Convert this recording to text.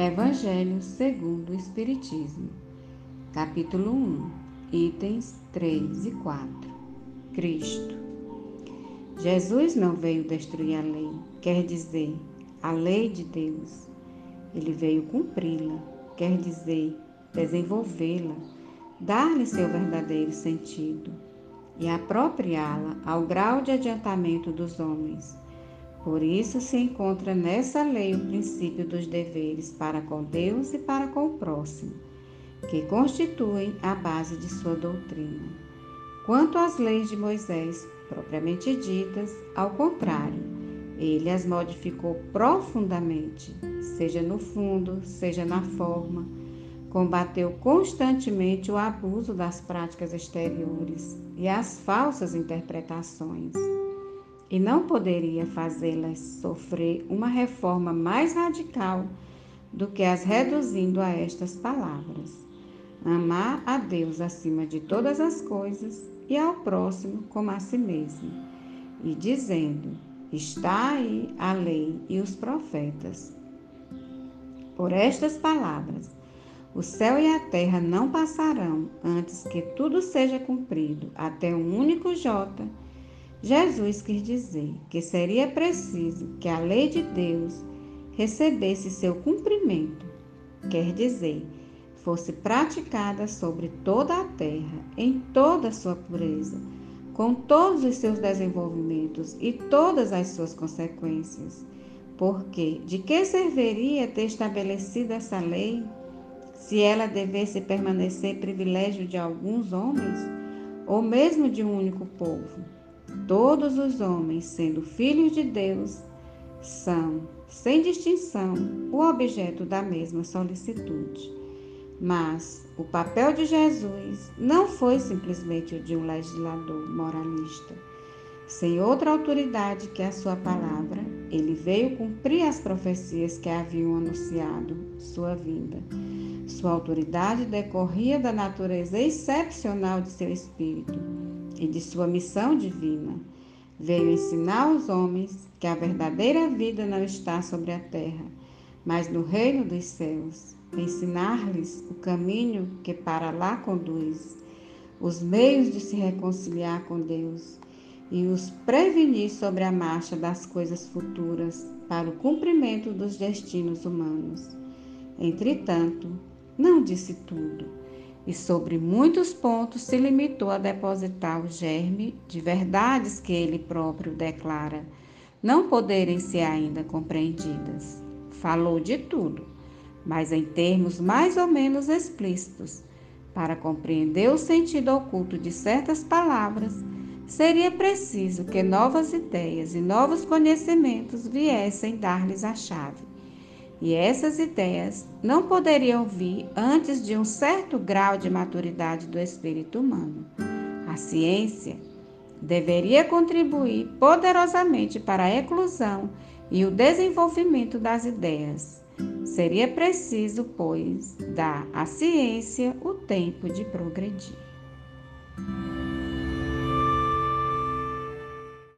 Evangelho segundo o Espiritismo, capítulo 1, itens 3 e 4. Cristo. Jesus não veio destruir a lei, quer dizer, a lei de Deus. Ele veio cumpri-la, quer dizer, desenvolvê-la, dar-lhe seu verdadeiro sentido e apropriá-la ao grau de adiantamento dos homens por isso se encontra nessa lei o princípio dos deveres para com Deus e para com o próximo, que constituem a base de sua doutrina. Quanto às leis de Moisés, propriamente ditas, ao contrário, ele as modificou profundamente, seja no fundo, seja na forma, combateu constantemente o abuso das práticas exteriores e as falsas interpretações e não poderia fazê-las sofrer uma reforma mais radical do que as reduzindo a estas palavras: amar a Deus acima de todas as coisas e ao próximo como a si mesmo, e dizendo: Está aí a lei e os profetas. Por estas palavras, o céu e a terra não passarão antes que tudo seja cumprido, até um único jota Jesus quis dizer que seria preciso que a lei de Deus recebesse seu cumprimento, quer dizer, fosse praticada sobre toda a terra, em toda a sua pureza, com todos os seus desenvolvimentos e todas as suas consequências. Porque de que serviria ter estabelecido essa lei se ela devesse permanecer privilégio de alguns homens ou mesmo de um único povo? Todos os homens, sendo filhos de Deus, são, sem distinção, o objeto da mesma solicitude. Mas o papel de Jesus não foi simplesmente o de um legislador moralista. Sem outra autoridade que a sua palavra, ele veio cumprir as profecias que haviam anunciado sua vinda. Sua autoridade decorria da natureza excepcional de seu espírito e de sua missão divina. Veio ensinar aos homens que a verdadeira vida não está sobre a terra, mas no reino dos céus. Ensinar-lhes o caminho que para lá conduz, os meios de se reconciliar com Deus e os prevenir sobre a marcha das coisas futuras para o cumprimento dos destinos humanos. Entretanto, não disse tudo e sobre muitos pontos se limitou a depositar o germe de verdades que ele próprio declara não poderem ser ainda compreendidas. Falou de tudo, mas em termos mais ou menos explícitos. Para compreender o sentido oculto de certas palavras, seria preciso que novas ideias e novos conhecimentos viessem dar-lhes a chave. E essas ideias não poderiam vir antes de um certo grau de maturidade do espírito humano. A ciência deveria contribuir poderosamente para a eclusão e o desenvolvimento das ideias. Seria preciso, pois, dar à ciência o tempo de progredir.